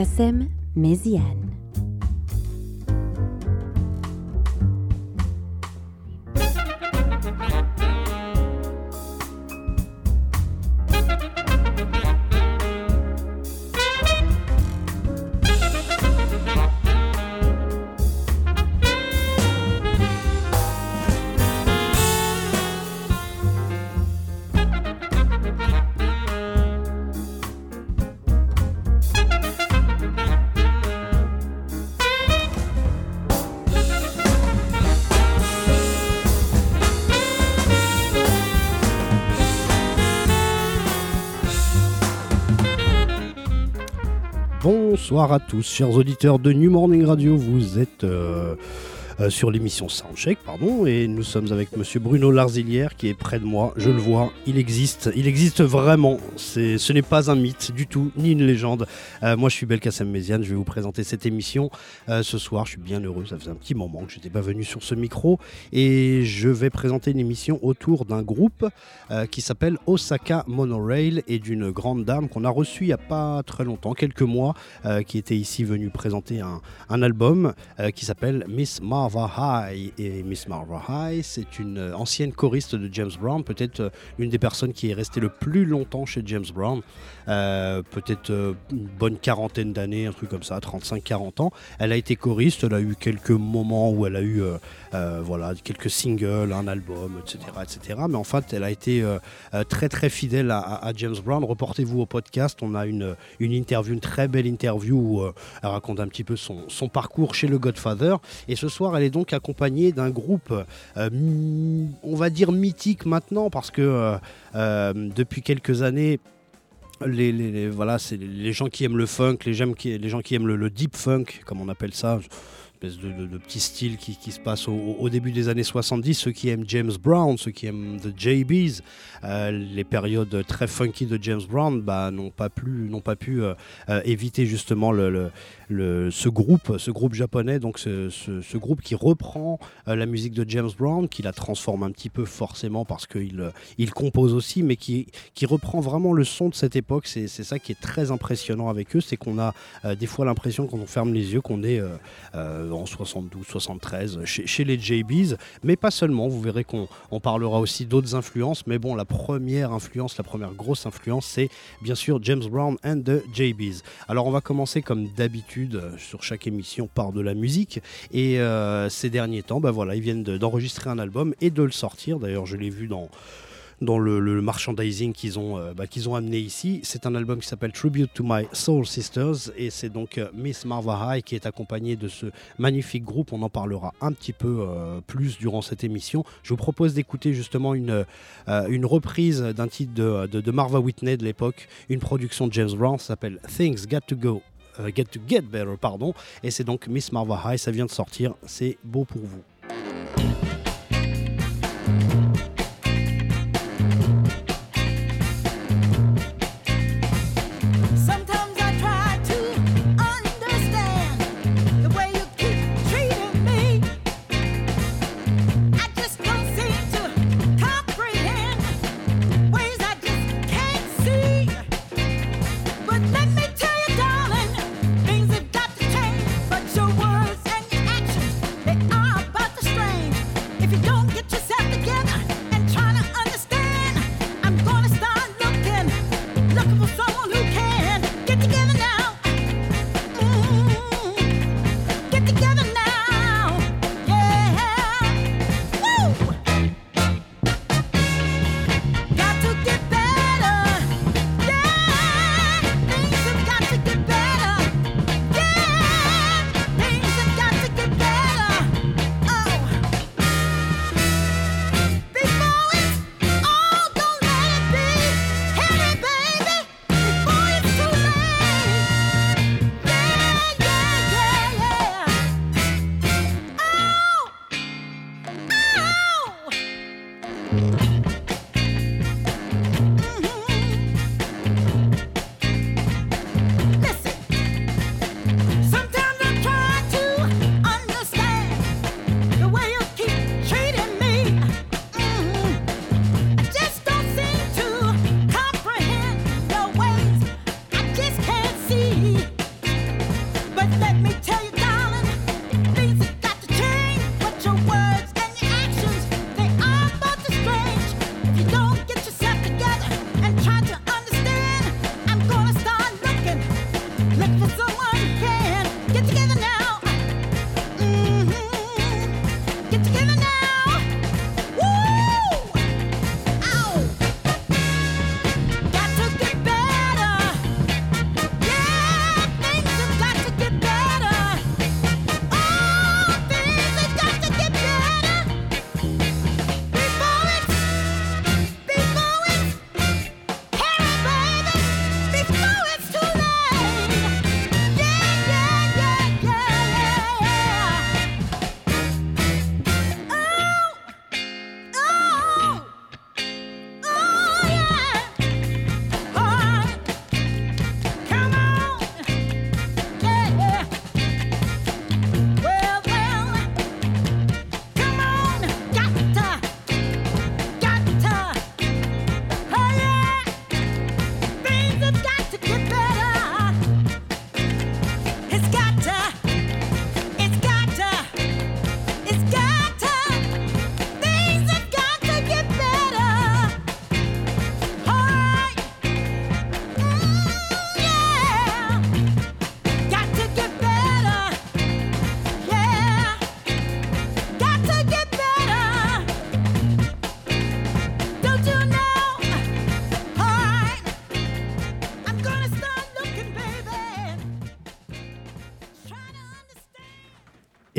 Kassem Méziane. Bonsoir à tous, chers auditeurs de New Morning Radio. Vous êtes euh, euh, sur l'émission Soundcheck, pardon, et nous sommes avec Monsieur Bruno Larzilière qui est près de moi. Je le vois, il existe, il existe vraiment. Ce n'est pas un mythe du tout, ni une légende. Euh, moi, je suis Belkacem Méziane. Je vais vous présenter cette émission euh, ce soir. Je suis bien heureux. Ça faisait un petit moment que je n'étais pas venu sur ce micro, et je vais présenter une émission autour d'un groupe qui s'appelle Osaka Monorail et d'une grande dame qu'on a reçue il n'y a pas très longtemps, quelques mois, qui était ici venue présenter un, un album qui s'appelle Miss Marvel Marva High. Et Miss Marva High, c'est une euh, ancienne choriste de James Brown, peut-être euh, une des personnes qui est restée le plus longtemps chez James Brown. Euh, peut-être une bonne quarantaine d'années, un truc comme ça, 35-40 ans. Elle a été choriste, elle a eu quelques moments où elle a eu voilà, quelques singles, un album, etc., etc. Mais en fait, elle a été très très fidèle à, James Brown. Reportez-vous au podcast, on a une, une interview, une très belle interview où elle raconte un petit peu son, son parcours chez le Godfather. Et ce soir, elle est donc accompagnée d'un groupe, euh, on va dire mythique maintenant, parce que euh, euh, depuis quelques années, les, voilà, c'est les gens qui aiment le funk, les, gens qui, les gens qui aiment le, deep funk, comme on appelle ça, espèce de, petit style qui, se passe au, début des années 70. Ceux qui aiment James Brown, ceux qui aiment The JBs, les périodes très funky de James Brown, bah, n'ont pas, pas pu éviter justement le, ce groupe, ce groupe japonais, donc ce, groupe qui reprend euh, la musique de James Brown, qui la transforme un petit peu forcément parce qu'il euh, il compose aussi, mais qui, qui reprend vraiment le son de cette époque. C'est ça qui est très impressionnant avec eux, c'est qu'on a euh, des fois l'impression quand on ferme les yeux qu'on est en 72, 73 chez, chez, les JBs, mais pas seulement. Vous verrez qu'on on parlera aussi d'autres influences, mais bon, la première influence, la première grosse influence, c'est bien sûr James Brown and the JBs. Alors on va commencer comme d'habitude euh, sur chaque émission par de la musique. Et euh, ces derniers temps, bah voilà, ils viennent d'enregistrer un album et de le sortir. D'ailleurs, je l'ai vu dans dans le, merchandising qu'ils ont, euh, bah, ont amené ici. C'est un album qui s'appelle Tribute to My Soul Sisters et c'est donc Miss Marva High qui est accompagnée de ce magnifique groupe. On en parlera un petit peu plus durant cette émission. Je vous propose d'écouter justement une, une reprise d'un titre de, de, de, Marva Whitney de l'époque, une production de James Brown, s'appelle Things Got to Go euh, Get to Get Better, pardon. Et c'est donc Miss Marva High, ça vient de sortir, c'est beau pour vous.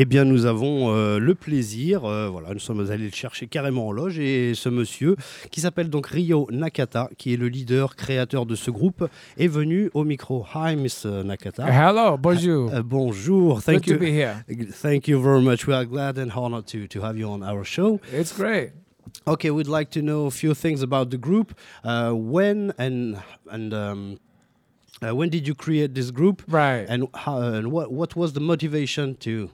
Eh bien, nous avons euh, le plaisir, euh, voilà, nous sommes allés le chercher carrément en loge, et ce monsieur, qui s'appelle donc Ryo Nakata, qui est le leader créateur de ce groupe, est venu au micro. Hi, Mr. Nakata. Hello, bonjour. Uh, bonjour. Thank Good you. to be here. Thank you very much. We are glad and honored to, to have you on our show. It's great. Okay, we'd like to know a few things about the group. Uh, when and and um, uh, when did you create this group? Right. And how, and what what was the motivation to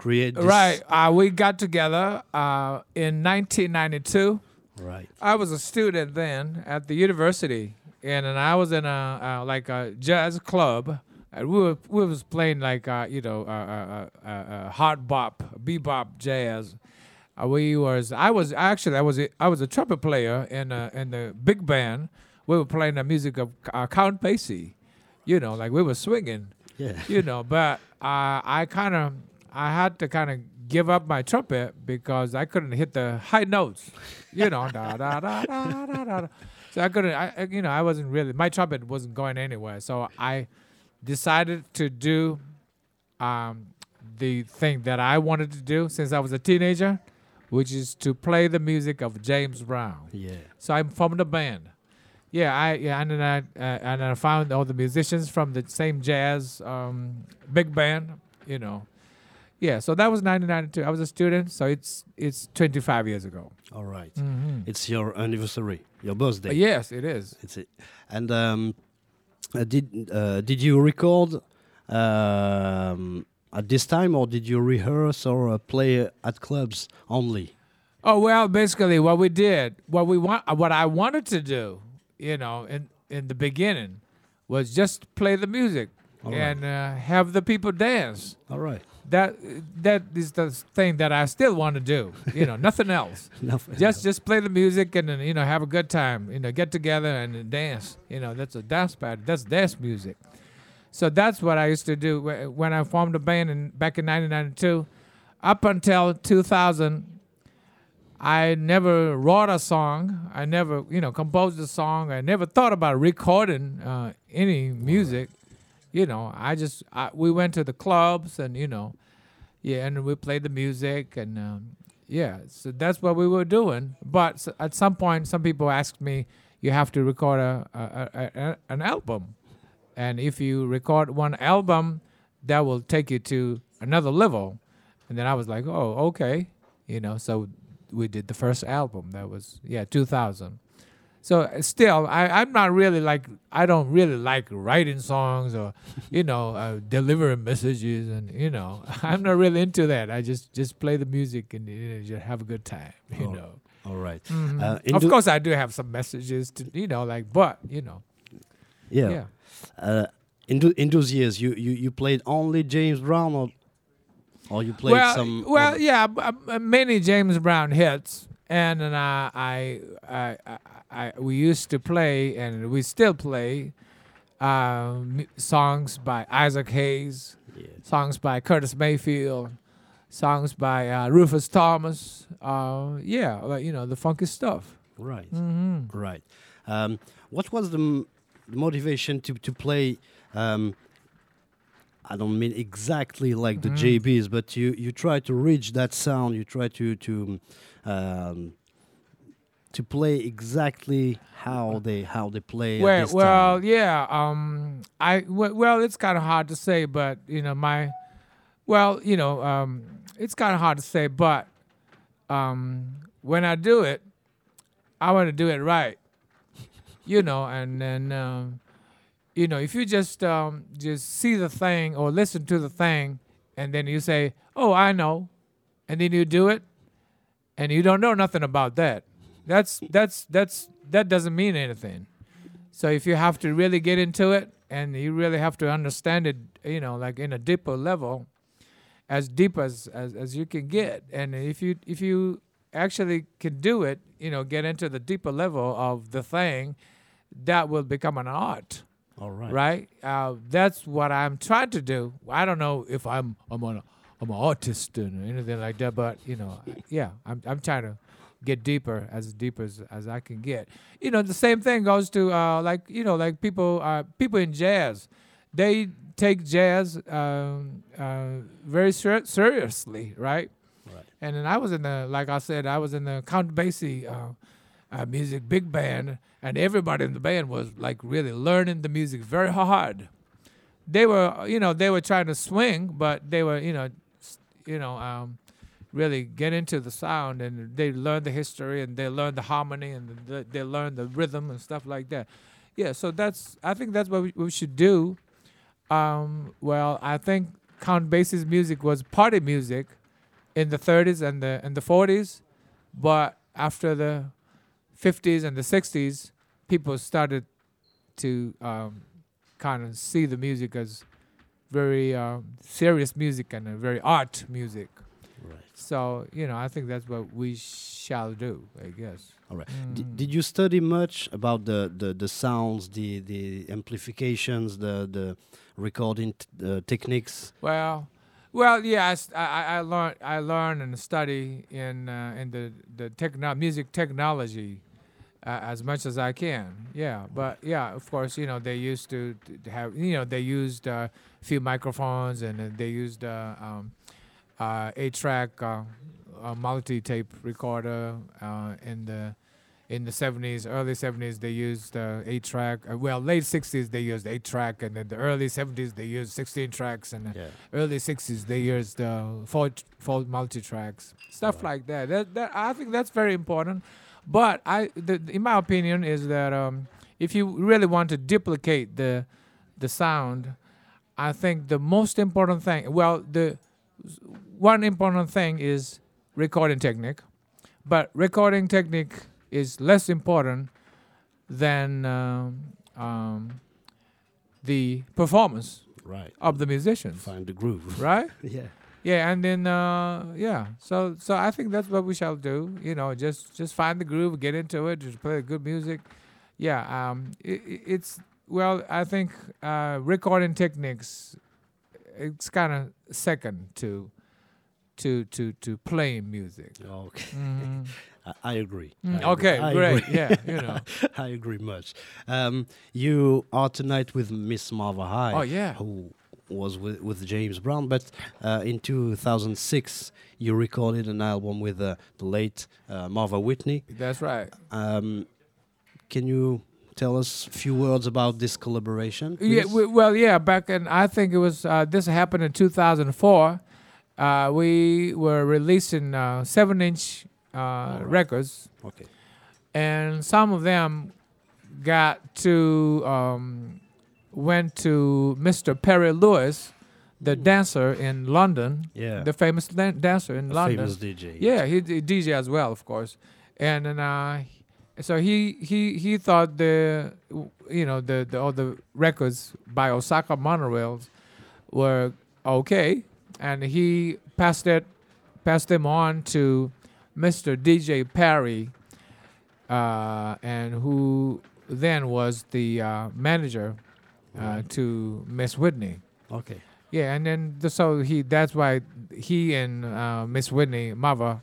create? This? Right. Uh, we got together uh, in 1992. Right. I was a student then at the university, and, and I was in a uh, like a jazz club. And we were we was playing like uh, you know uh, uh, uh, uh, hard bop, bebop jazz. Uh, we was I was actually I was a, I was a trumpet player in uh, in the big band. We were playing the music of uh, Count Basie, you know, like we were swinging Yeah. you know, but uh, I kind of I had to kind of give up my trumpet because I couldn't hit the high notes, you know, da da da da da da. So I couldn't, I I- you know, I wasn't really my trumpet wasn't going anywhere. So I decided to do um, the thing that I wanted to do since I was a teenager, which is to play the music of James Brown. Yeah. So I'm from the band. Yeah, I yeah, and then I uh, and I found all the musicians from the same jazz um, big band. You know, yeah. So that was 1992. I was a student, so it's it's 25 years ago. All right. Mhm. It's your anniversary, your birthday. Uh, yes, it is. It's it. And um, uh, did uh, did you record um, at this time, or did you rehearse or uh, play at clubs only? Oh well, basically what we did, what we want, what I wanted to do, you know, in in the beginning, was just play the music All right. and uh, have the people dance. All right. That that is the thing that I still want to do. You know, nothing else. Nothing just just play the music and you know have a good time. You know, get together and dance. You know, that's a dance party. That's dance music. So that's what I used to do when I formed a band in back in 1992. Up until 2000, I never wrote a song. I never, you know, composed a song. I never thought about recording uh, any music. You know, I just I, we went to the clubs and you know, yeah, and we played the music and um, yeah, so that's what we were doing. But at some point, some people asked me, "You have to record a, a, a, a an album, and if you record one album, that will take you to another level." And then I was like, "Oh, okay," you know. So we did the first album. That was yeah, 2000. So uh, still, I, I'm not really like I don't really like writing songs or, you know, uh, delivering messages and you know I'm not really into that. I just just play the music and you know, just have a good time. You Oh, know. All right. Mhm. Uh, of course, I do have some messages to you know like, but you know, Yeah. yeah. Uh, in, tho- in those years, you, you, you played only James Brown, or or you played well, some. well, yeah, uh, many James Brown hits, and then I, I, I, I, we used to play, and we still play, um, songs by Isaac Hayes, Yeah. songs by Curtis Mayfield, songs by uh, Rufus Thomas. Uh, yeah, like, you know the funky stuff. Right. hmm Right. Um, what was the m- motivation to to play? Um, I don't mean exactly like the Mhm. JBs, but you you try to reach that sound. You try to to um, to play exactly how they how they play. Well, well, time. yeah. Um, I w- well, it's kind of hard to say, but you know, my, well, you know, um, it's kind of hard to say, but um, when I do it, I want to do it right, you know, and then, um, you know, if you just um, just see the thing or listen to the thing, and then you say, "Oh, I know," and then you do it, and you don't know nothing about that. That's that's that's that doesn't mean anything. So if you have to really get into it and you really have to understand it, you know, like in a deeper level, as deep as, as, as you can get. And if you if you actually can do it, you know, get into the deeper level of the thing, that will become an art, all right. right? Uh, that's what I'm trying to do. I don't know if I'm I'm an I'm an artist and anything like that, but you know, yeah, I'm I'm trying to get deeper as deep as, as I can get. You know, the same thing goes to uh, like you know like people uh, people in jazz. they take jazz um, uh, very ser- seriously, right? Right. And then I was in the, like I said, I was in the Count Basie uh, uh, music big band, and everybody in the band was like really learning the music very hard. They were, you know, they were trying to swing, but they were, you know, you know, um, really get into the sound, and they learn the history, and they learn the harmony, and the, they learn the rhythm and stuff like that. Yeah, so that's, I think that's what we, we should do. Um, well, I think Count Basie's music was party music in the 30s and the and the 40s, but after the 50s and the 60s, people started to um, kind of see the music as very um, serious music and very art music. So you know, I think that's what we shall do. I guess. All right. Mm. D- did you study much about the, the, the sounds, the, the amplifications, the the recording t- uh, techniques? Well, well, yeah, I I learned I learn and study in uh, in the the techno- music technology uh, as much as I can. Yeah, but yeah, of course, you know they used to, to have you know they used uh, a few microphones and uh, they used uh, um, eight track uh, uh, multi tape recorder uh, in the in the 70s, early 70s, they used uh, eight track. Uh, well, late 60s they used eight track, and then the early 70s they used 16 tracks, and Yeah. early 60s they used uh, four four multi tracks, stuff like that. That that I think that's very important. But I, the, in my opinion, is that um, if you really want to duplicate the the sound, I think the most important thing, well, the one important thing is recording technique, but recording technique is less important than um, um, the performance Right. of the musicians, Find the groove. right? yeah. Yeah, and then uh, yeah, so so I think that's what we shall do. You know, just just find the groove, get into it, just play good music. Yeah, um, it, it's well, I think uh, recording techniques, it's kind of second to to to to playing music. Okay. Mhm. I, I agree. Mm, I okay, I great. agree. Yeah, you know. I agree much. Um, you are tonight with Miss Marva High. Oh, yeah. Who was with, with James Brown, but uh, in 2006 you recorded an album with uh, the late uh, Marva Whitney. That's right. Um, can you tell us a few words about this collaboration? Yeah, please? we, well, yeah. Back in, I think it was uh, this happened in 2004. Uh, we were releasing uh, seven-inch uh, records, okay. and some of them got to um, went to Mr. Perry Louis, the dancer in London, Yeah. the famous dan- dancer in A London. famous DJ. Yeah, he d- DJ as well, of course. And then uh, so he he he thought the you know the, the all the records by Osaka Monorails were okay, and he passed it passed them on to Mr. DJ Pari, uh, and who then was the uh, manager uh, to Miss Whitney. Okay. Yeah, and then the, so he that's why he and uh, Miss Whitney mother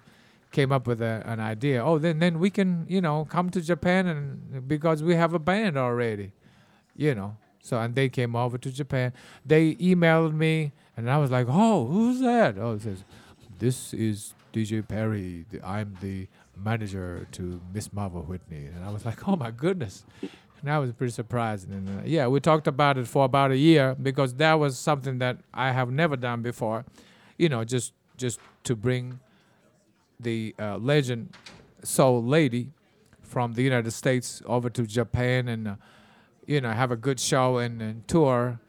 came up with a, an idea. Oh, then then we can you know come to Japan and because we have a band already, you know. So and they came over to Japan. They emailed me and I was like, oh, who's that? Oh, it says, this is DJ Pari. I'm the manager to Miss Marva Whitney. And I was like, oh my goodness. And I was pretty surprised. And uh, yeah, we talked about it for about a year because that was something that I have never done before. You know, just just to bring the uh, legend soul lady from the United States over to Japan and uh, you know have a good show and, and tour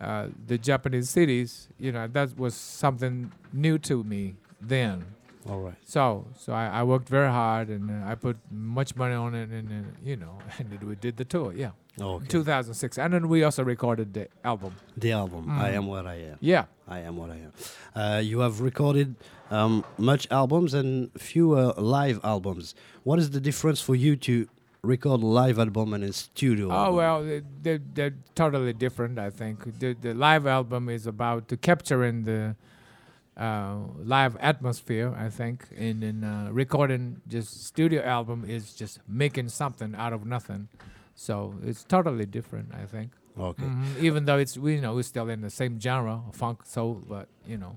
uh, the Japanese cities. You know that was something new to me then. All right. So, so I, I worked very hard and uh, I put much money on it, and, uh, you know, and we did the tour. Yeah, Okay. 2006, and then we also recorded the album. The album. I Mm. am what I am. Yeah, I am what I am. Uh, you have recorded um, much albums and few uh, live albums. What is the difference for you to record a live album and a studio? Oh album? well, they- they're, they're totally different. I think the the live album is about to capturing the uh, live atmosphere. I think, and then uh, recording just studio album is just making something out of nothing. So it's totally different. I think. Okay. Mhm. Even though it's we you know we're still in the same genre, funk, soul, but you know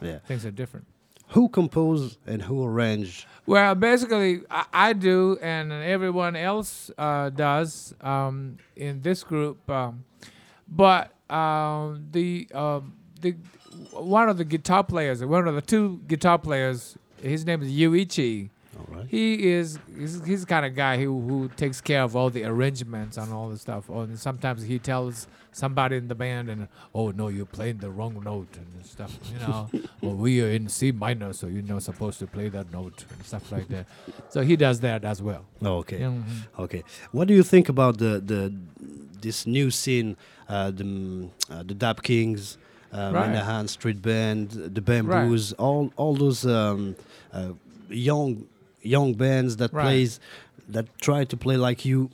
Yeah. things are different. Who composed and who arranged? Well, basically, I, I do, and everyone else uh, does um, in this group. Um, but um, the um, the one of the guitar players, one of the two guitar players, his name is Yuichi. All right. He is he's, he's the kind of guy who who takes care of all the arrangements and all the stuff. Or and sometimes he tells somebody in the band and oh no you're playing the wrong note and stuff you know well we are in C minor so you're not supposed to play that note and stuff like that. So he does that as well. Okay. Mhm. Okay. What do you think about the the this new scene, uh, the mm, uh, the Dap Kings, uh, Right. Menahan Street Band, the Bamboos, all all those um, uh, young young bands that Right. plays that try to play like you.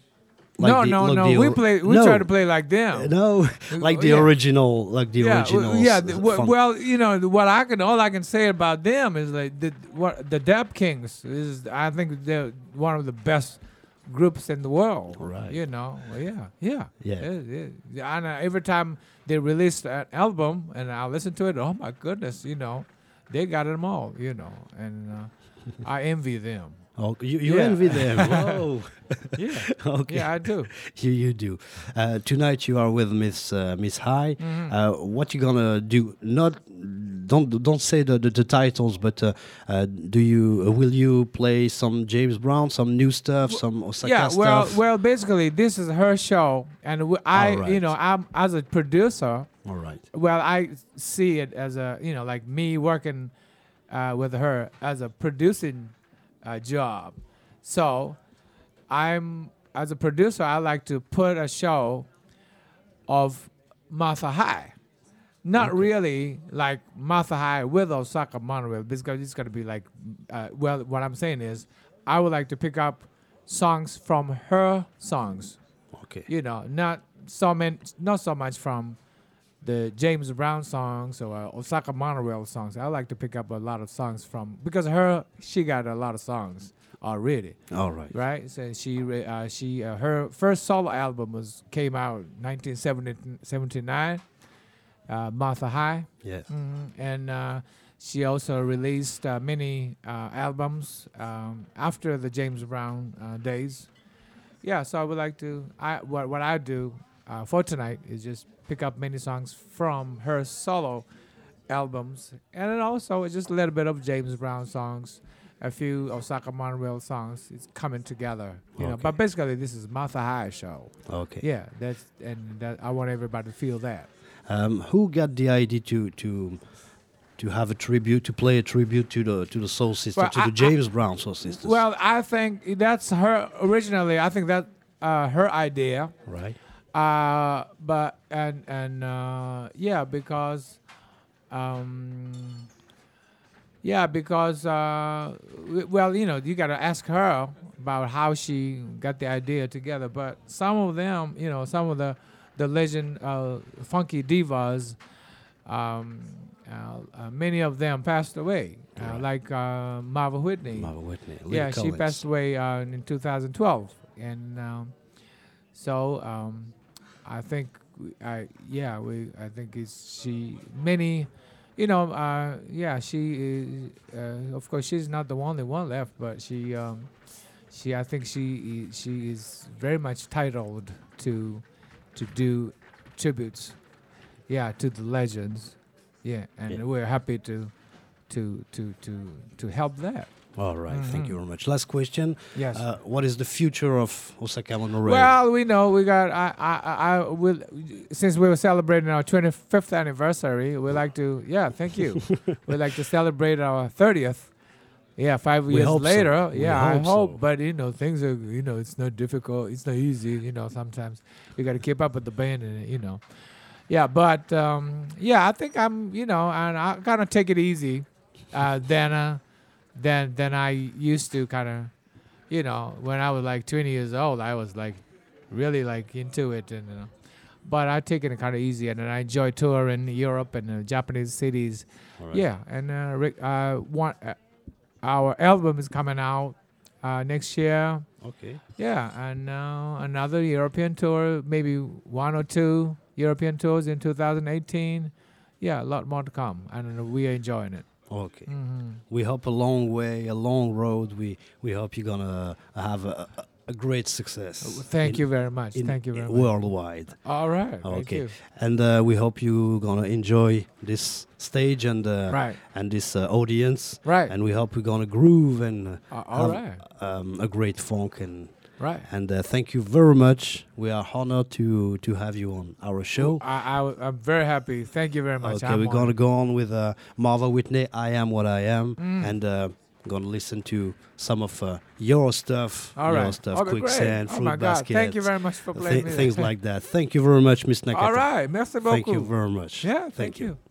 no, the- no, like no. We play. We no, try to play like them. No, like the yeah. original, like the yeah, original. yeah. s- th- w- funk. well, you know what I can all I can say about them is like the what the Dap Kings is. I think they're one of the best groups in the world. Right. You know. Well, yeah. Yeah. Yeah. Yeah. And uh, every time they release an album and I listen to it, oh my goodness, you know, they got them all. You know, and uh, I envy them. Oh, you, you Yeah. envy them. Whoa. Yeah. okay. Yeah, I do. You you do. Uh, tonight you are with Miss uh, Miss High. Mhm. Uh, what you gonna do? Not don't don't say the the, the titles, but uh, uh, do you uh, will you play some James Brown, some new stuff, some Osaka yeah, well, stuff? well, basically, this is her show, and w- I, right. you know, I'm as a producer. All right. Well, I see it as a, you know, like me working uh, with her as a producing uh, job. So, I'm as a producer, I like to put a show of Martha High. Not really like Martha High with Osaka Monorail because it's going to be like, uh, well, what I'm saying is, I would like to pick up songs from her songs Okay. you know, not so many, not so much from the James Brown songs or uh, Osaka Monorail songs. I like to pick up a lot of songs from because her she got a lot of songs already, All right. right? So she uh, she uh, her first solo album was came out 1979, uh, Martha High. Yeah. Mhm. And uh, she also released uh, many uh, albums um, after the James Brown uh, days. Yeah, so I would like to. I what what I do uh, for tonight is just pick up many songs from her solo albums, and then also just a little bit of James Brown songs, a few Osaka Monorail songs. It's coming together, you know. But basically, this is Martha High show. Okay. Yeah, that's and that I want everybody to feel that. Um, who got the idea to to to have a tribute to play a tribute to the to the Soul Sister Well, to I- the James Brown Soul Sisters? Well, I think that's her originally. I think that uh, her idea. right. Uh, but and and uh, yeah, because um, yeah, because uh, well, you know, you got to ask her about how she got the idea together. But some of them, you know, some of the the legend uh, funky divas, um, uh, uh, many of them passed away. Uh, Right. like uh, Marva Whitney Marva Whitney. Yeah, she passed away uh, in 2012, and um, so um, I think I yeah we I think it's she many, you know uh, yeah she is, uh, of course she's not the only one left, but she um, she I think she she is very much titled to to do tributes, yeah to the legends, yeah, and Yeah. we're happy to to to to to help that. All right, thank Mhm. you very much. Last question. Yes. Uh, what is the future of Osaka Monorail? Well, we know we got. I, I, I will. Since we were celebrating our 25th anniversary, we like to. Yeah, thank you. we like to celebrate our 30th. Yeah, five We years hope so. later. We Yeah, I hope so. But you know, things are. You know, it's not difficult. It's not easy. You know, sometimes you got to keep up with the band, and you know. Yeah, but um, yeah, I think I'm. You know, and I kind of take it easy, uh, uh, than than I used to. Kind of you know, when I was like 20 years old, I was like really like into it, and uh, but I take it kind of easy, and then I enjoy touring Europe and uh, Japanese cities. Right. Yeah, and uh, Rick, uh, one, uh, our album is coming out uh, next year, Okay. Yeah, and now another European tour, maybe one or two European tours in 2018. Yeah, a lot more to come, and we are enjoying it. Okay. hmm We hope a long way, a long road. We we hope you're gonna have a, a, a great success. Thank in- you very much. Thank you very much. Worldwide. All right. Thank Okay. you. And uh, we hope you're gonna enjoy this stage and uh, Right. and this uh, audience. Right. And we hope we're gonna groove and Uh, all have, right. um, a great funk and Right. and uh, thank you very much. We are honored to to have you on our show. I, I, am very happy. Thank you very much. Okay, I'm we're gonna go on with uh, Marva Whitney. I am what I am, Mm. and uh, gonna listen to some of uh, your stuff, All your right. stuff, Okay, great. quicksand, oh fruit my God. Thank you very much for playing me. things like that. Thank you very much, Miss Nakata. All right. Merci beaucoup. Thank you very much. Yeah, thank, you. Hey,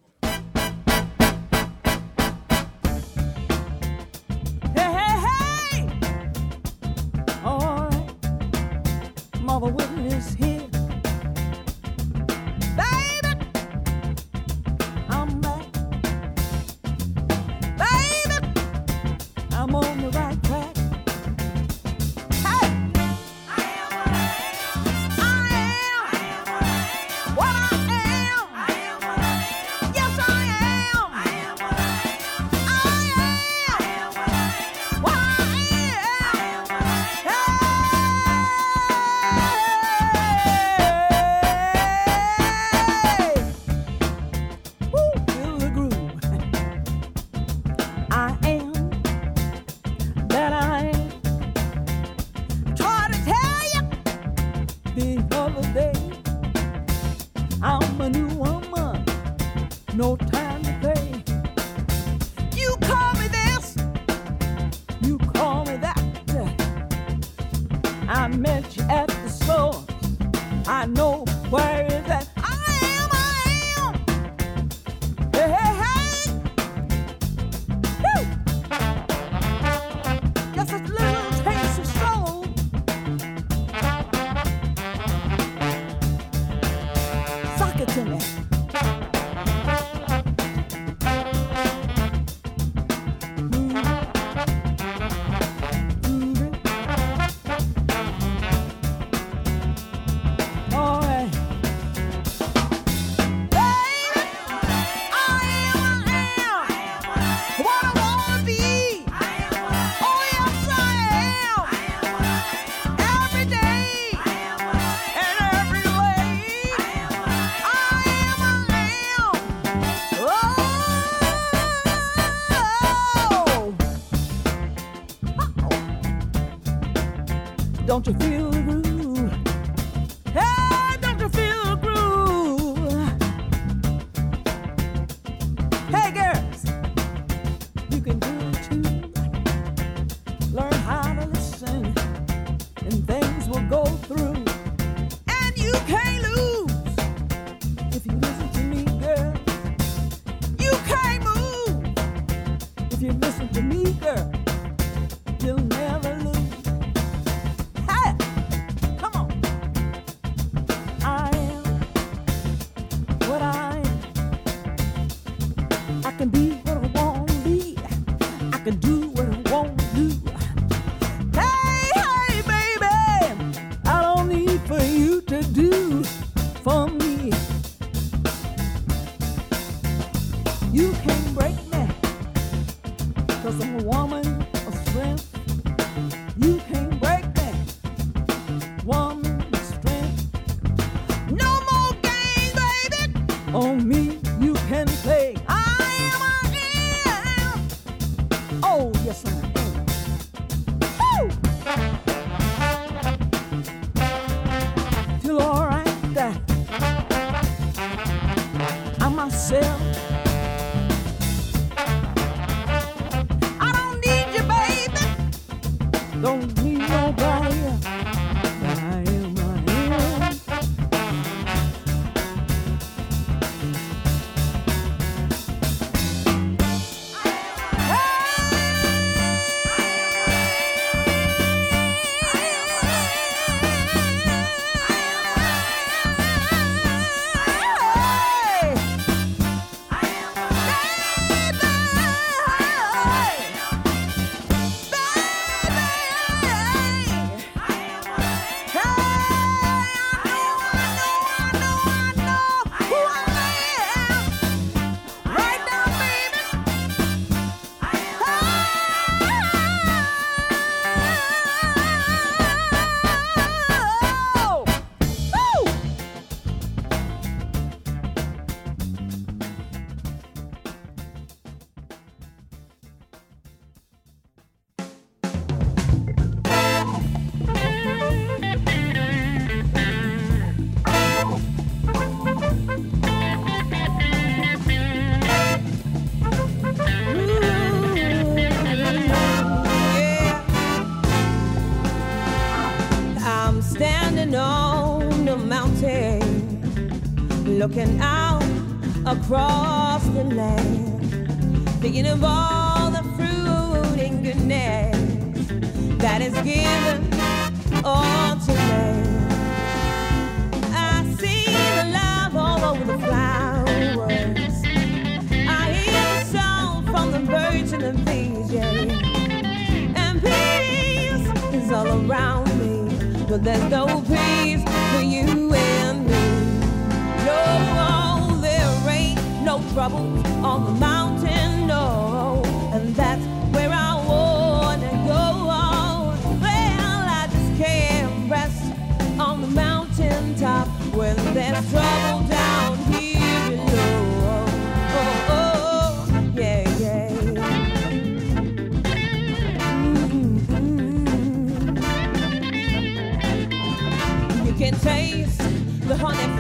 thinking of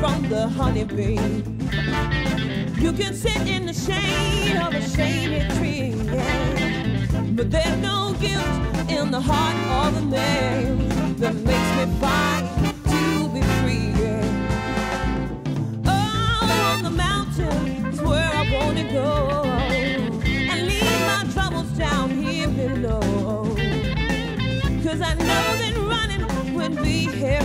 from the honeybee. You can sit in the shade of a shady tree, yeah. But there's no guilt in the heart of a man that makes me fight to be free, yeah. Oh, on the mountain is where I wanna go and leave my troubles down here below. Cause I know that running would be here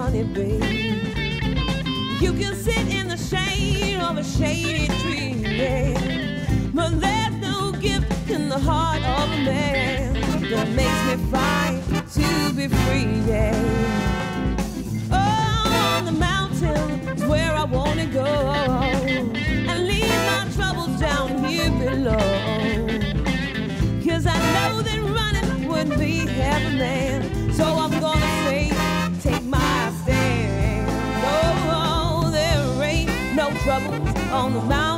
the honeybee. You can sit in the shade of a shady tree, yeah. But there's no gift in the heart of a man that makes me fight to be free, yeah. Oh, on the mountain is where I wanna go and leave my troubles down here below. Cause I know that running would be heaven troubles on the mountain,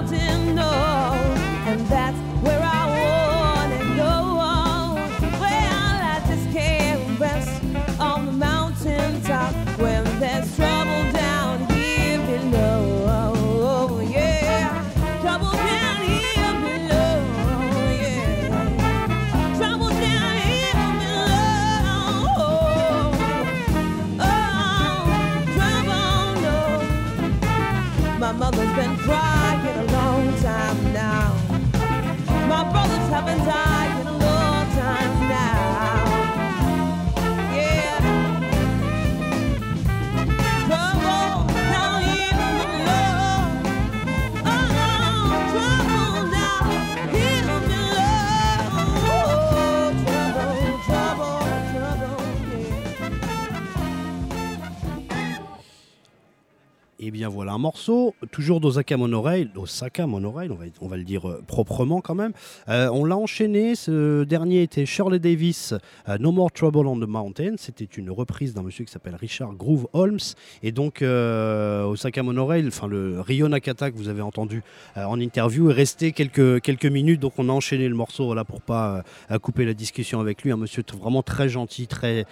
Et bien voilà un morceau, toujours d'Osaka Monorail, Osaka Monorail, on va, on va le dire euh, proprement quand même. Euh, on l'a enchaîné, ce dernier était Shirley Davis, euh, No More Trouble on the Mountain. C'était une reprise d'un monsieur qui s'appelle Richard Groove Holmes. Et donc Osaka Monorail, enfin le Ryo Nakata que vous avez entendu en interview est resté quelques, quelques minutes, donc on a enchaîné le morceau voilà, pour pas couper la discussion avec lui. Un monsieur vraiment très gentil, très,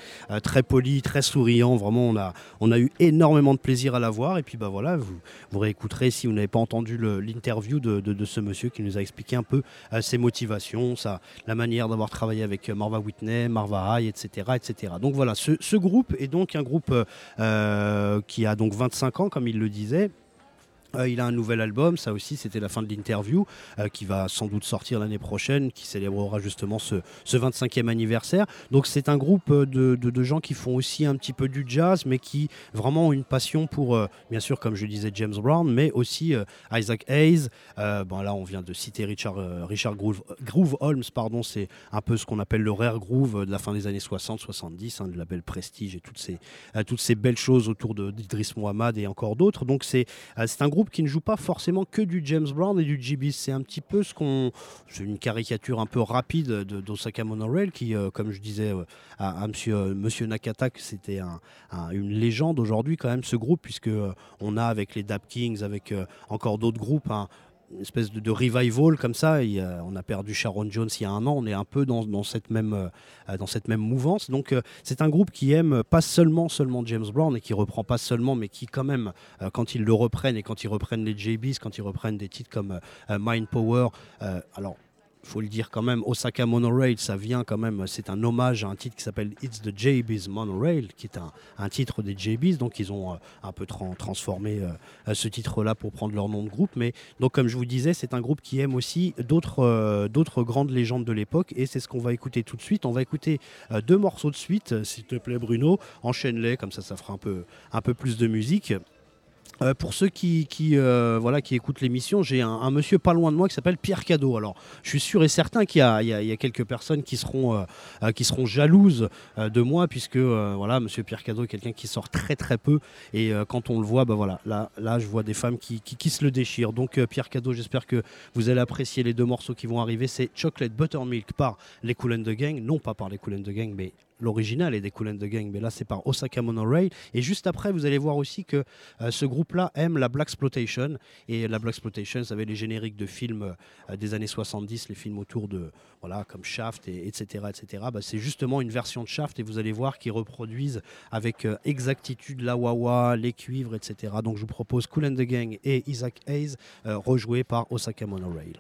très poli, très souriant. Vraiment, on a, on a eu énormément de plaisir à la voir. Et puis bah voilà, vous, réécouterez si vous n'avez pas entendu l'interview de, ce monsieur qui nous a expliqué un peu euh, ses motivations, la manière d'avoir travaillé avec euh, Marva Whitney, Marva High, etc., etc. Donc voilà, ce, groupe est donc un groupe euh, qui a donc 25 ans, comme il le disait. Euh, il a un nouvel album, ça aussi c'était la fin de l'interview, euh, qui va sans doute sortir l'année prochaine, qui célébrera justement ce, ce 25e anniversaire. Donc c'est un groupe euh, de, de- gens qui font aussi un petit peu du jazz, mais qui vraiment ont une passion pour, bien sûr comme je disais, James Brown, mais aussi Isaac Hayes. Bon là on vient de citer Richard, Richard Groove, Holmes, pardon, c'est un peu ce qu'on appelle le rare groove de la fin des années 60-70, hein, de la belle prestige et toutes ces, toutes ces belles choses autour de- d'Idris Mohamed et encore d'autres. Donc c'est un groupe qui ne joue pas forcément que du James Brown et du GB. C'est un petit peu ce qu'on. C'est une caricature un peu rapide de- d'Osaka Monorail qui, euh, comme je disais euh, à, monsieur, euh, monsieur Nakata, que c'était un- un- une légende aujourd'hui, quand même, ce groupe, puisque on a avec les Dap Kings, avec encore d'autres groupes, un- une espèce de, revival comme ça. On a perdu Sharon Jones il y a un an. On est un peu dans, dans cette, même, euh, cette même mouvance. Donc, euh, c'est un groupe qui aime pas seulement, seulement James Brown et qui reprend pas seulement, mais qui, quand même, euh, quand ils le reprennent et quand ils reprennent les JBs, quand ils reprennent des titres comme Mind Power, alors faut le dire quand même, Osaka Monorail, ça vient quand même, c'est un hommage à un titre qui s'appelle It's the JB's Monorail, qui est un, titre des JBs, donc ils ont euh, un peu tran- transformé euh, ce titre-là pour prendre leur nom de groupe, mais donc comme je vous disais, c'est un groupe qui aime aussi d'autres euh, grandes légendes de l'époque, et c'est ce qu'on va écouter tout de suite. On va écouter deux morceaux de suite, s'il te plaît Bruno, enchaîne-les, comme ça ça fera un peu plus de musique. Euh, pour ceux qui, euh, voilà, qui écoutent l'émission, j'ai un, monsieur pas loin de moi qui s'appelle Pierre Cadeau. Alors, je suis sûr et certain qu'il y a, quelques personnes qui seront, euh, jalouses de moi, puisque voilà, monsieur Pierre Cadeau est quelqu'un qui sort très très peu. Et quand on le voit, bah, voilà, là, je vois des femmes qui, qui, se le déchirent. Donc, Pierre Cadeau, j'espère que vous allez apprécier les deux morceaux qui vont arriver. C'est Chocolate Buttermilk par les Cool the Gang, non pas par les Cool the Gang, mais l'original est des Cool and the Gang, mais là c'est par Osaka Monorail. Et juste après, vous allez voir aussi que euh, ce groupe-là aime la Black Exploitation. Et la Black Exploitation, ça avait les génériques de films euh, des années 70, les films autour de, voilà, comme Shaft, et, etc. etc. Bah, c'est justement une version de Shaft et vous allez voir qu'ils reproduisent avec euh, exactitude la wah les cuivres, etc. Donc je vous propose Cool and the Gang et Isaac Hayes, rejoués par Osaka Monorail.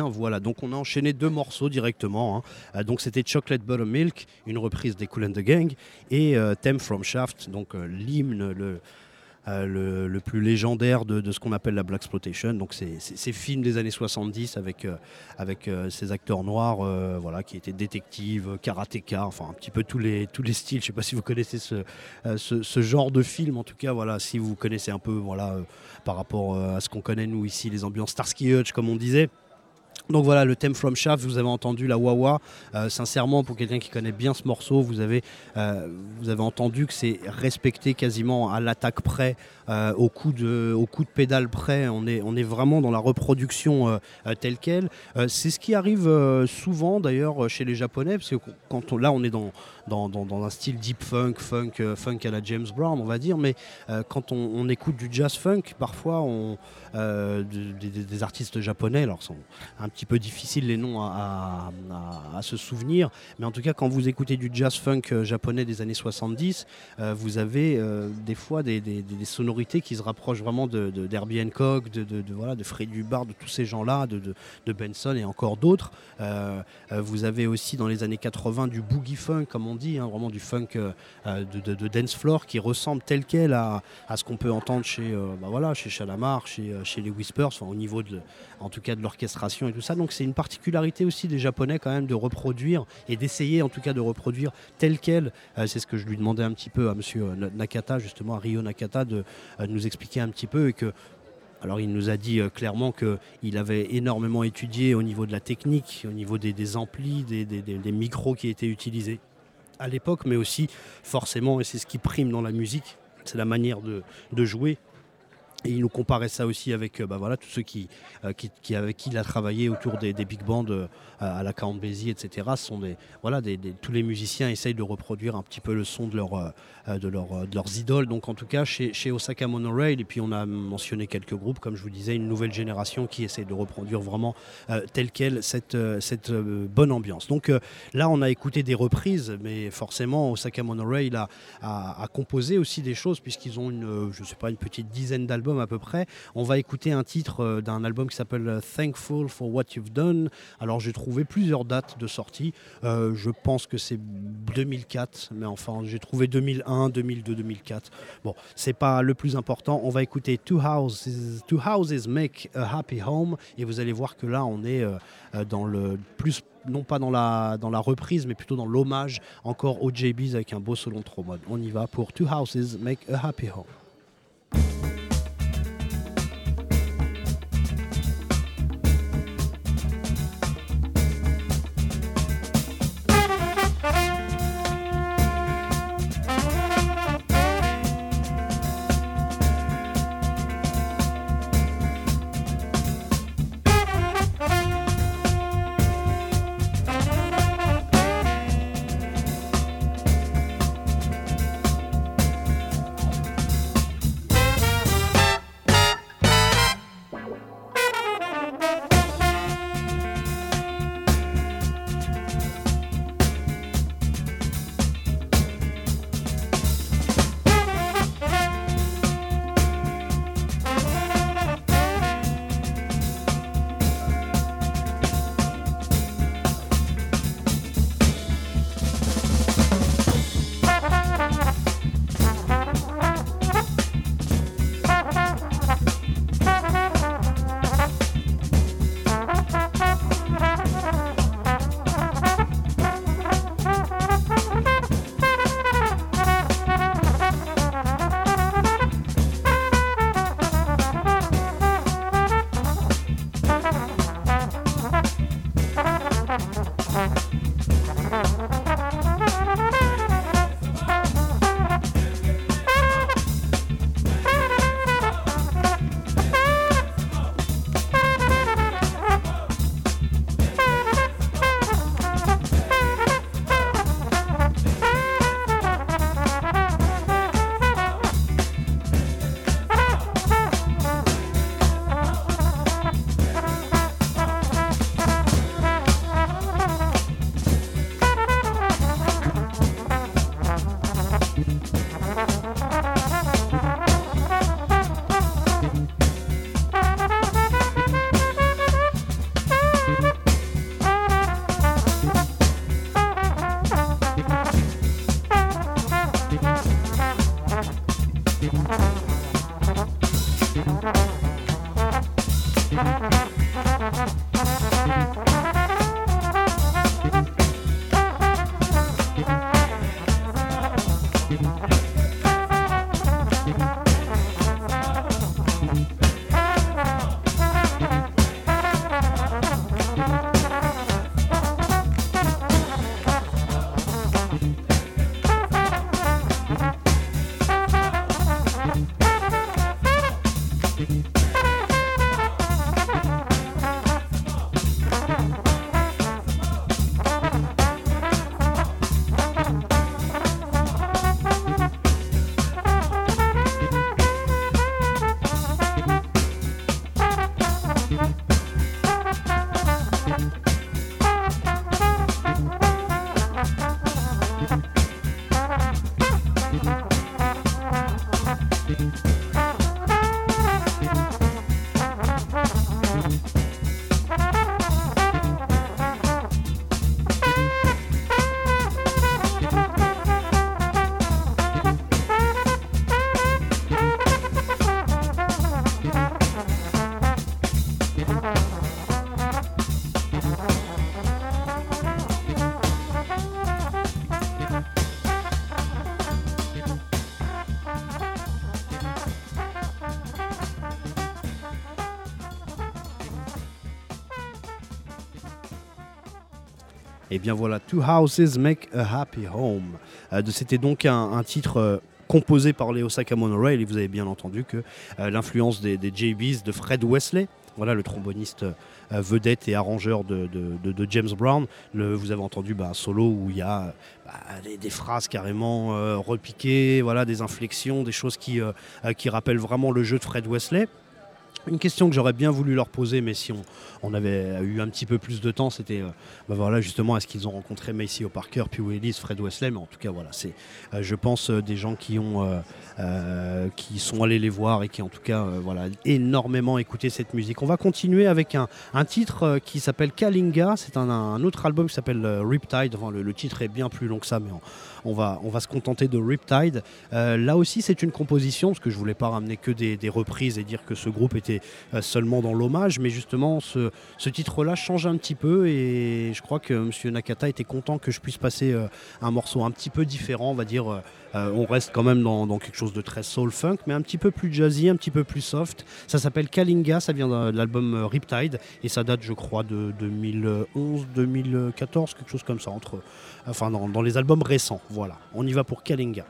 Voilà, donc on a enchaîné deux morceaux directement. hein. Euh, donc c'était Chocolate Buttermilk, une reprise des Cool and the Gang, et euh, Theme from Shaft, donc euh, l'hymne le, euh, le, le plus légendaire de, ce qu'on appelle la Black Exploitation. Donc ces films des années 70 avec, avec ces acteurs noirs voilà, qui étaient détectives, karatéka, enfin un petit peu tous les, tous les styles. Je ne sais pas si vous connaissez ce, ce, genre de film. En tout cas, voilà, si vous connaissez un peu voilà, par rapport à ce qu'on connaît nous ici, les ambiances Starsky Hutch comme on disait. Donc voilà, le thème From Shaft, vous avez entendu la Wawa. Euh, sincèrement, pour quelqu'un qui connaît bien ce morceau, vous avez, euh, vous avez entendu que c'est respecté quasiment à l'attaque près, euh, au, coup de, au coup de pédale près. On est, on est vraiment dans la reproduction telle qu'elle. C'est ce qui arrive souvent d'ailleurs chez les Japonais, parce que quand là on est dans, dans, un style deep funk, funk, euh, funk à la James Brown, on va dire, mais euh, quand on, écoute du jazz funk, parfois on, euh, de- des- artistes japonais, alors sont un petit peu difficiles les noms à, se souvenir, mais en tout cas quand vous écoutez du jazz funk japonais des années 70, euh, vous avez des fois des, sonorités qui se rapprochent vraiment de, de- de, voilà, de Fred Hubbard, de tous ces gens-là, de, Benson et encore d'autres. Vous avez aussi dans les années 80 du boogie funk, comme on dit, hein, vraiment du funk euh, euh, de, dance floor qui ressemble tel quel à, ce qu'on peut entendre chez, euh, bah voilà, chez Chalamar, chez, chez les Whispers, au niveau de, en tout cas de l'orchestration et tout ça. Donc c'est une particularité aussi des Japonais quand même de reproduire et d'essayer en tout cas de reproduire tel quel. C'est ce que je lui demandais un petit peu à Monsieur Nakata justement, à Ryo Nakata, de, nous expliquer un petit peu et que alors il nous a dit clairement qu'il avait énormément étudié au niveau de la technique, au niveau des, amplis, des micros qui étaient utilisés à l'époque, mais aussi forcément, et c'est ce qui prime dans la musique, c'est la manière de, jouer. Et il nous comparait ça aussi avec euh, bah voilà, tous ceux qui, euh, qui, avec qui il a travaillé autour des, big bands euh, à la Count Basie, etc. Sont des, voilà, tous les musiciens essayent de reproduire un petit peu le son de, leur, de, leur, de leurs idoles. Donc en tout cas chez, Osaka Monorail, et puis on a mentionné quelques groupes, comme je vous disais, une nouvelle génération qui essaie de reproduire vraiment telle quelle cette, cette bonne ambiance. Donc là on a écouté des reprises, mais forcément Osaka Monorail a, a, a composé aussi des choses puisqu'ils ont une, je sais pas, une petite dizaine d'albums à peu près. On va écouter un titre euh, d'un album qui s'appelle euh, Thankful for What You've Done. Alors j'ai trouvé plusieurs dates de sortie. Euh, je pense que c'est 2004, mais enfin j'ai trouvé 2001, 2002, 2004. Bon, c'est pas le plus important. On va écouter Two Houses, Two Houses Make a Happy Home et vous allez voir que là on est dans le plus non pas dans la, dans la reprise, mais plutôt dans l'hommage encore aux JBs avec un beau solo trop mode. On y va pour Two Houses Make a Happy Home. Bien voilà, Two Houses Make a Happy Home. Euh, C'était donc un, titre euh, composé par les Osaka Monorail et vous avez bien entendu que euh, l'influence des, JBs de Fred Wesley, voilà le tromboniste vedette et arrangeur de, James Brown, vous avez entendu bah, un solo où il y a bah, des, phrases carrément repiquées, voilà, des inflexions, des choses qui rappellent vraiment le jeu de Fred Wesley. Une question que j'aurais bien voulu leur poser, mais si on, avait eu un petit peu plus de temps, c'était euh, bah justement, est-ce qu'ils ont rencontré Macy O'Parker, puis Willis, Fred Wesley Mais en tout cas, voilà, c'est, euh, je pense, euh, des gens qui, ont, qui sont allés les voir et qui, en tout cas, voilà, énormément écouté cette musique. On va continuer avec un, titre qui s'appelle Kalinga. C'est un, autre album qui s'appelle Riptide. Le, le titre est bien plus long que ça, mais on, on va, on va se contenter de Riptide. Euh, là aussi, c'est une composition, parce que je voulais pas ramener que des, des reprises et dire que ce groupe était euh, seulement dans l'hommage, mais justement, ce, ce titre-là change un petit peu et je crois que M. Nakata était content que je puisse passer euh, un morceau un petit peu différent, on va dire. Euh, on reste quand même dans, quelque chose de très soul funk, mais un petit peu plus jazzy, un petit peu plus soft. Ça s'appelle Kalinga, ça vient de, de l'album euh, Riptide et ça date, je crois, de 2011, 2014, quelque chose comme ça, entre, enfin dans, dans les albums récents. Voilà, on y va pour Kalinga.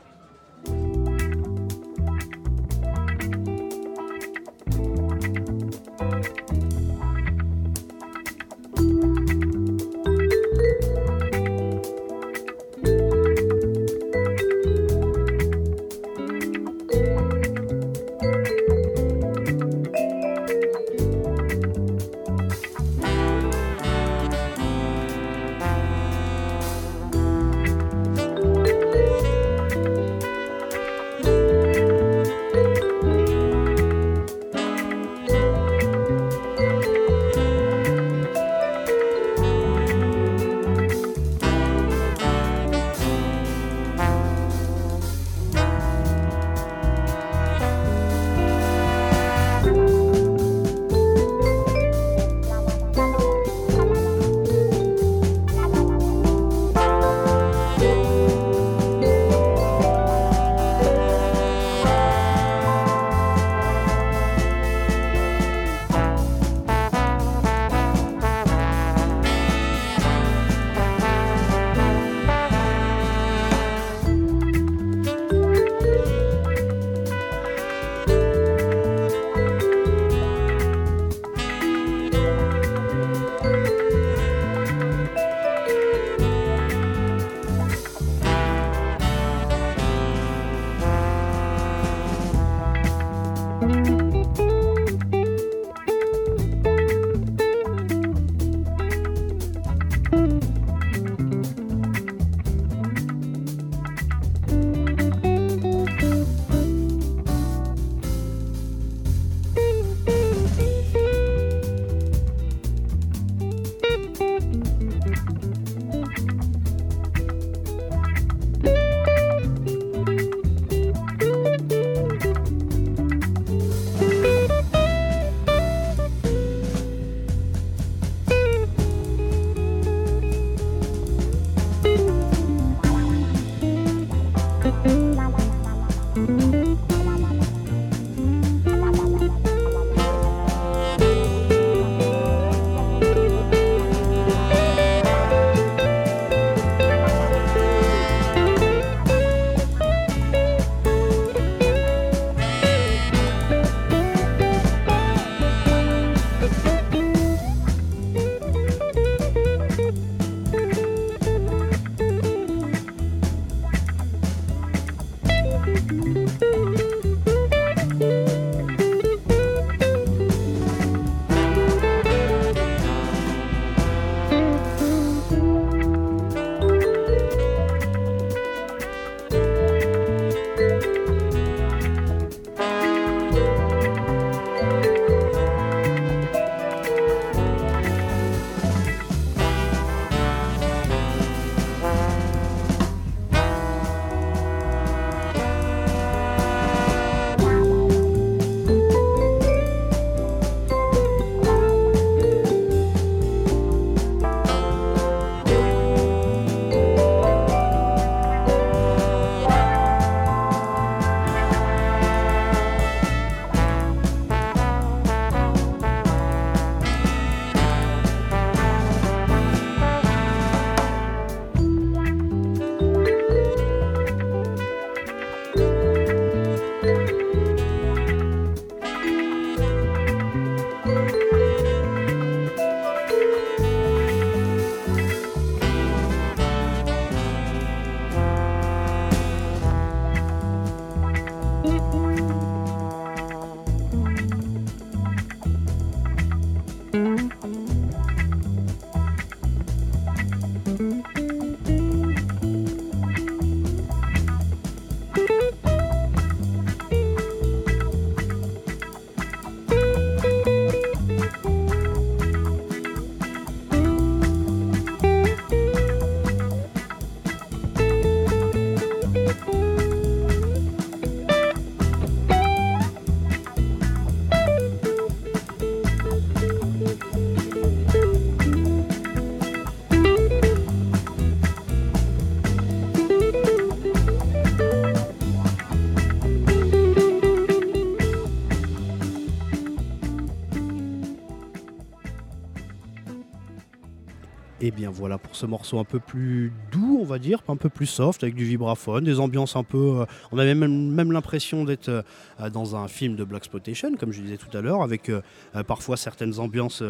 Voilà pour ce morceau un peu plus doux, on va dire, un peu plus soft, avec du vibraphone, des ambiances un peu. euh, on avait même, l'impression d'être euh, dans un film de Black Exploitation, comme je disais tout à l'heure, avec euh, parfois certaines ambiances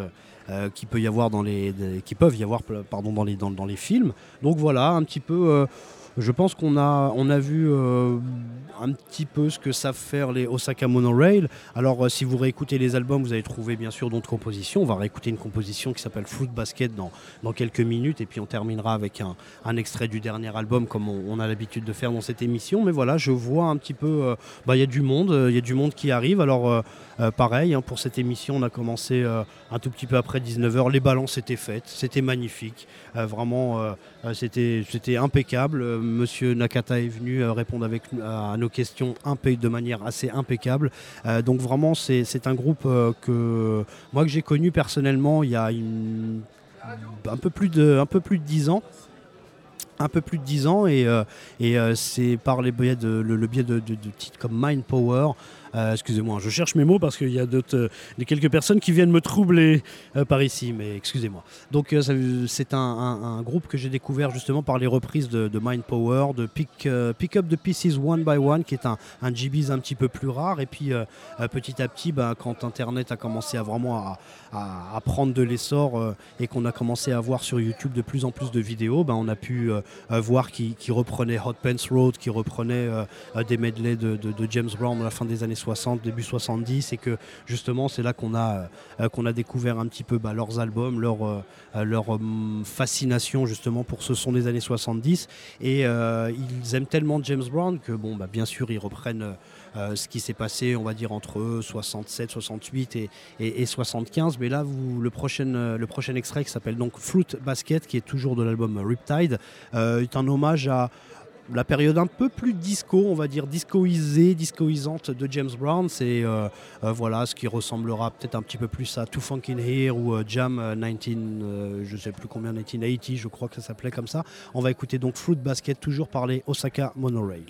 qui peut y avoir peuvent y avoir dans les films. Donc voilà, un petit peu. Je pense qu'on a, on a vu euh, un petit peu ce que savent faire les Osaka Monorail. Alors, euh, si vous réécoutez les albums, vous allez trouver bien sûr d'autres compositions. On va réécouter une composition qui s'appelle Fruit Basket dans, quelques minutes. Et puis, on terminera avec un, extrait du dernier album, comme on, a l'habitude de faire dans cette émission. Mais voilà, je vois un petit peu. euh, bah, Il y a du monde, il y a du monde qui arrive. Alors, pareil, hein, pour cette émission, on a commencé un tout petit peu après 19h. Les balances étaient faites. C'était magnifique. Vraiment, c'était impeccable. Monsieur Nakata est venu euh, répondre avec, à nos questions de manière assez impeccable. Euh, donc vraiment, c'est un groupe euh, que moi que j'ai connu personnellement il y a un peu plus de un peu plus de 10 ans. Un peu plus de 10 ans et, et c'est par les biais de, le, biais de- de titres comme Mind Power. Euh, excusez-moi, je cherche mes mots parce qu'il y a d'autres, euh, des quelques personnes qui viennent me troubler euh, par ici, mais excusez-moi. Donc euh, c'est un, groupe que j'ai découvert justement par les reprises de, Mind Power, de Pick, Up the Pieces One by One, qui est un, GBs un petit peu plus rare. Et puis petit à petit, bah, quand Internet a commencé à vraiment à, prendre de l'essor et qu'on a commencé à voir sur YouTube de plus en plus de vidéos, bah, on a pu voir qui, reprenait Hot Pants Road, qui reprenait des medleys de James Brown à la fin des années 60, début 70, et que justement c'est là qu'on a, euh, a découvert un petit peu bah, leurs albums, leur, euh, euh, leur hum, fascination justement pour ce son des années 70. Et euh, ils aiment tellement James Brown que bon, bah, bien sûr ils reprennent euh, ce qui s'est passé, on va dire entre 67, 68 et, et, et 75. Mais là, vous, le, prochain, euh, le prochain extrait qui s'appelle donc Fruit Basket, qui est toujours de l'album Riptide, euh, est un hommage à la période un peu plus disco, on va dire discoisée, discoisante de James Brown. C'est euh, euh, voilà ce qui ressemblera peut-être un petit peu plus à Too Funk Here ou euh, Jam euh, 19, euh, je sais plus combien 1980, je crois que ça s'appelait comme ça. On va écouter donc Fruit Basket toujours par les Osaka Monorail.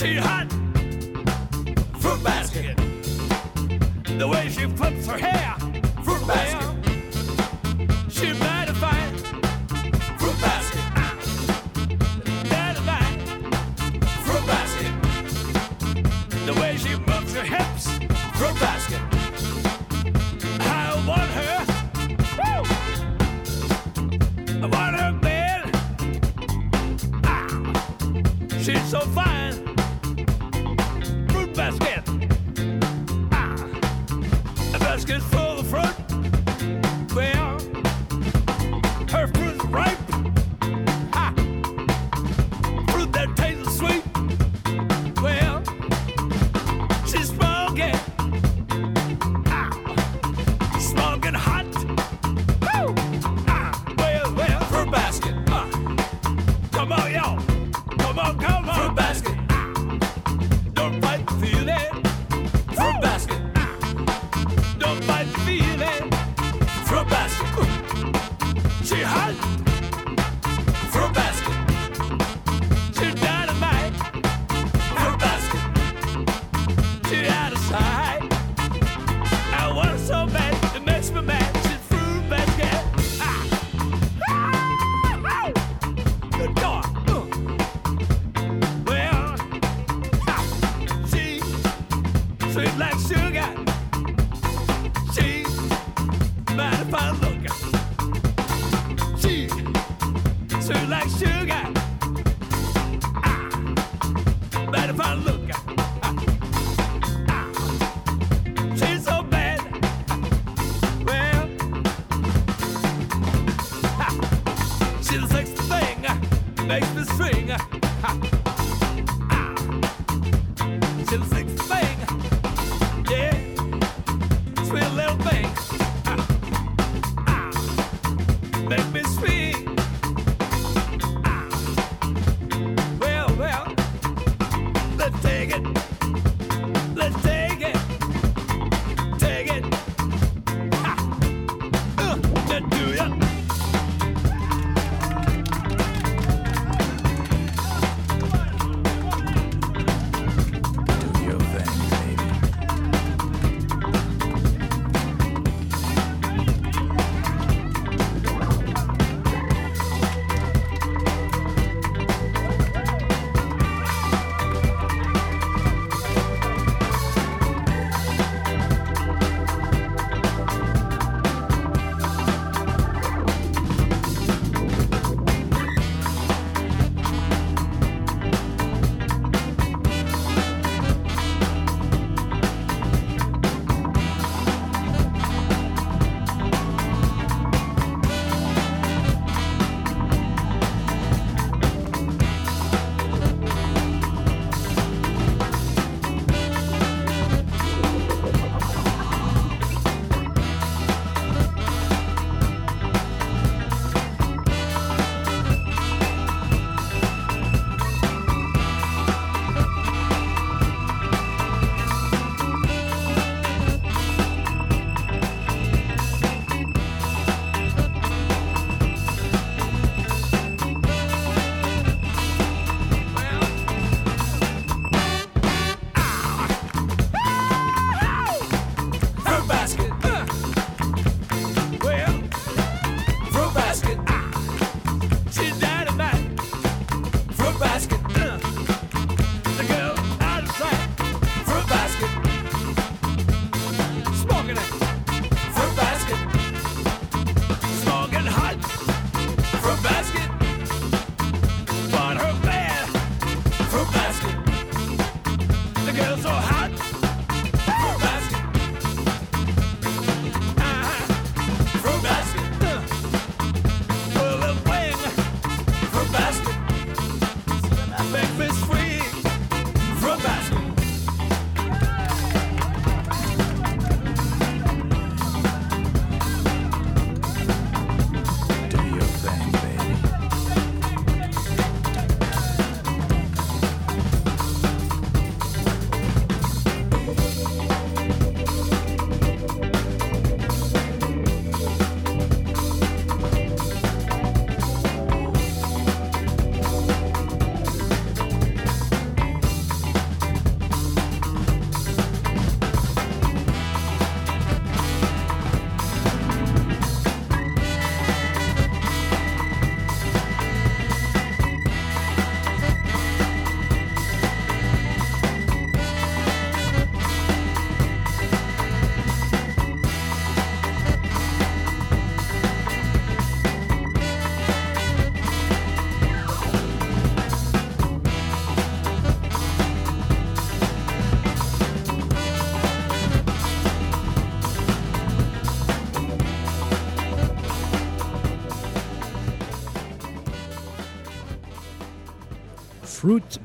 She hot. Fruit basket. The way she flips her hair. Fruit basket. She mighty fine. Fruit basket. Fruit basket. The way she moves her hips. Fruit basket.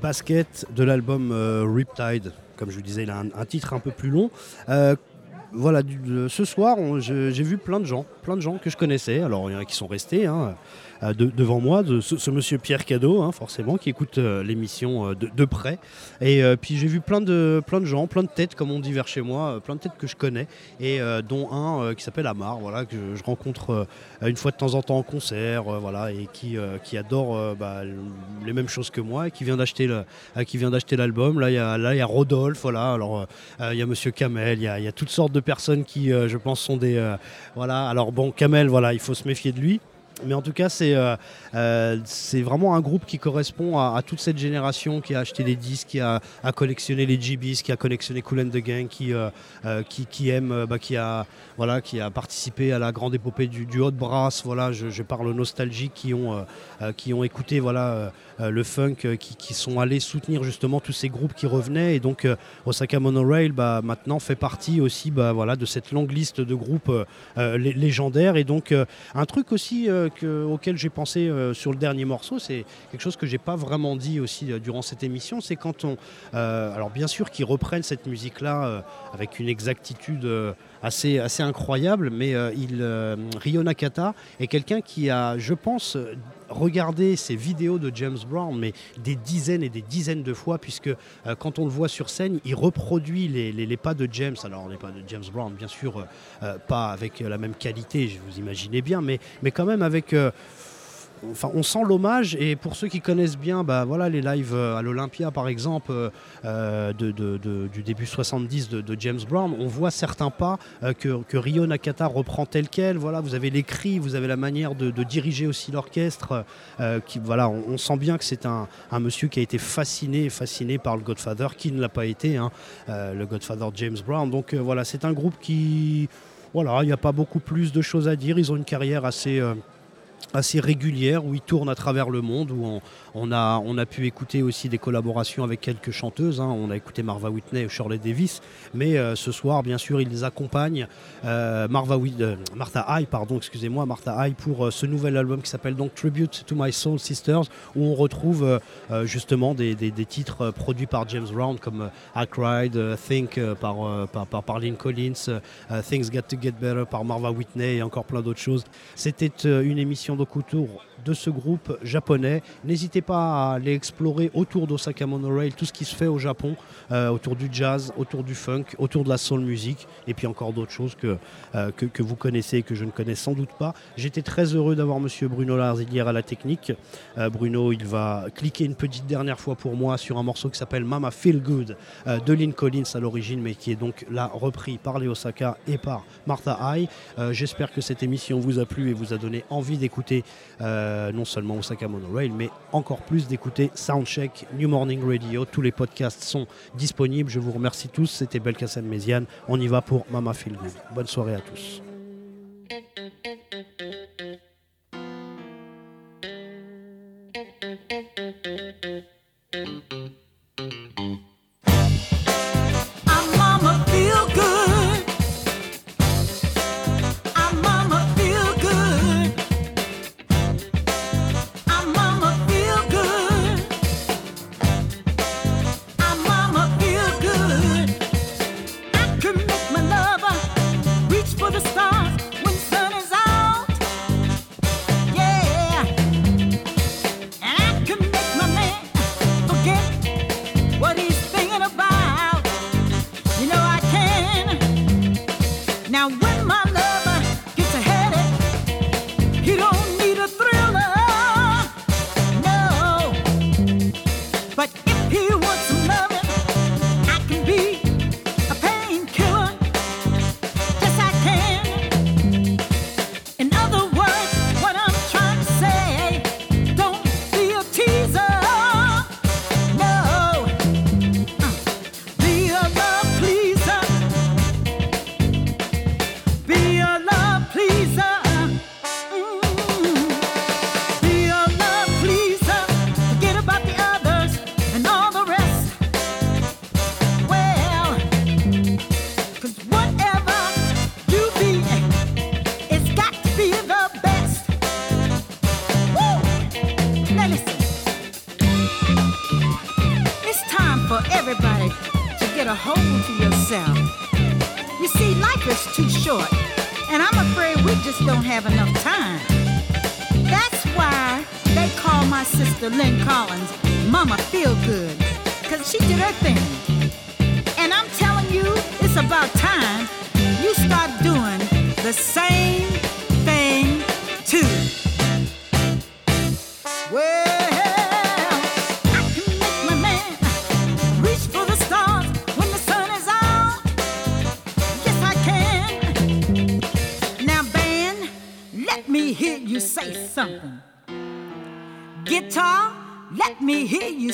Basket de l'album euh, Riptide. Comme je vous disais, il a un, un titre un peu plus long. Voilà, ce soir, j'ai vu plein de gens, plein de gens que je connaissais. Alors, il y en a qui sont restés hein, euh, de- devant moi, ce, monsieur Pierre Cadeau, hein, forcément, qui écoute euh, l'émission euh, de, près. Et puis, j'ai vu plein de, gens, plein de têtes, comme on dit vers chez moi, plein de têtes que je connais, et dont un qui s'appelle Amar, voilà, que je, rencontre une fois de temps en temps en concert, voilà, et qui, adore bah, les mêmes choses que moi, et qui vient d'acheter l'album. Là, il y a, Rodolphe, voilà. Alors, il y a Monsieur Kamel, il y y a toutes sortes de personnes qui, euh, je pense, sont des, euh, voilà. Alors bon, Kamel, voilà, il faut se méfier de lui. Mais en tout cas, c'est euh, vraiment un groupe qui correspond à, toute cette génération qui a acheté des disques, qui a, collectionné les GBs, qui a collectionné Cool and the Gang, qui, qui, qui aime, bah, qui, a, voilà, qui a participé à la grande épopée du, du hot brass. Voilà, je, je parle aux nostalgiques qui ont, qui ont écouté voilà, le funk, euh, qui, sont allés soutenir justement tous ces groupes qui revenaient. Et donc, euh, Osaka Monorail, bah, maintenant, fait partie aussi bah, voilà, de cette longue liste de groupes euh, euh, lé- légendaires. Et donc, euh, un truc aussi euh, que- auquel j'ai pensé euh, sur le dernier morceau, c'est quelque chose que j'ai pas vraiment dit aussi euh, durant cette émission, c'est quand on, euh, alors bien sûr qu'ils reprennent cette musique-là euh, avec une exactitude euh, assez, incroyable, mais euh, il, euh, Ryo Nakata est quelqu'un qui a, je pense, regardé ces vidéos de James Brown, mais des dizaines et des dizaines de fois, puisque euh, quand on le voit sur scène, il reproduit les, pas de James. Alors, les pas de James Brown, bien sûr, pas avec la même qualité, je vous imaginez bien, mais, quand même avec. On sent l'hommage et pour ceux qui connaissent bien, bah voilà les lives euh, à l'Olympia par exemple euh, euh, du début 70 de, James Brown, on voit certains pas que, que Ryo Nakata reprend tel quel. Voilà, vous avez les cris, vous avez la manière de, diriger aussi l'orchestre. voilà, on, sent bien que c'est un, monsieur qui a été fasciné, fasciné par le Godfather, qui ne l'a pas été, hein, le Godfather James Brown. Donc voilà, c'est un groupe qui voilà, il n'y a pas beaucoup plus de choses à dire. Ils ont une carrière assez assez régulière où ils tournent à travers le monde, où on, on a, pu écouter aussi des collaborations avec quelques chanteuses. hein. On a écouté Marva Whitney et Shirley Davis, mais euh, ce soir, bien sûr, ils accompagnent. euh, euh, Martha High, pardon, excusez-moi, Martha pour ce nouvel album qui s'appelle donc Tribute to My Soul Sisters, où on retrouve justement des, titres produits par James Brown comme I Cried, Think par, Lynn Collins, Things Got to Get Better par Marva Whitney et encore plein d'autres choses. C'était une émission donc autour de ce groupe japonais. N'hésitez pas à aller explorer autour d'Osaka Monorail tout ce qui se fait au Japon, euh, autour du jazz, autour du funk, autour de la soul music, et puis encore d'autres choses que, euh, vous connaissez et que je ne connais sans doute pas. J'étais très heureux d'avoir Monsieur Bruno Larzilière à la technique. Euh, Bruno, il va cliquer une petite dernière fois pour moi sur un morceau qui s'appelle Mama Feel Good de Lynn Collins à l'origine, mais qui est donc là repris par les Osaka et par Martha High. J'espère que cette émission vous a plu et vous a donné envie d'écouter non seulement Osaka Monorail, mais encore plus d'écouter Soundcheck, New Morning Radio. Tous les podcasts sont disponibles. Je vous remercie tous. C'était Belkacem Méziane. On y va pour Mama Good. Bonne soirée à tous. Rei é, é.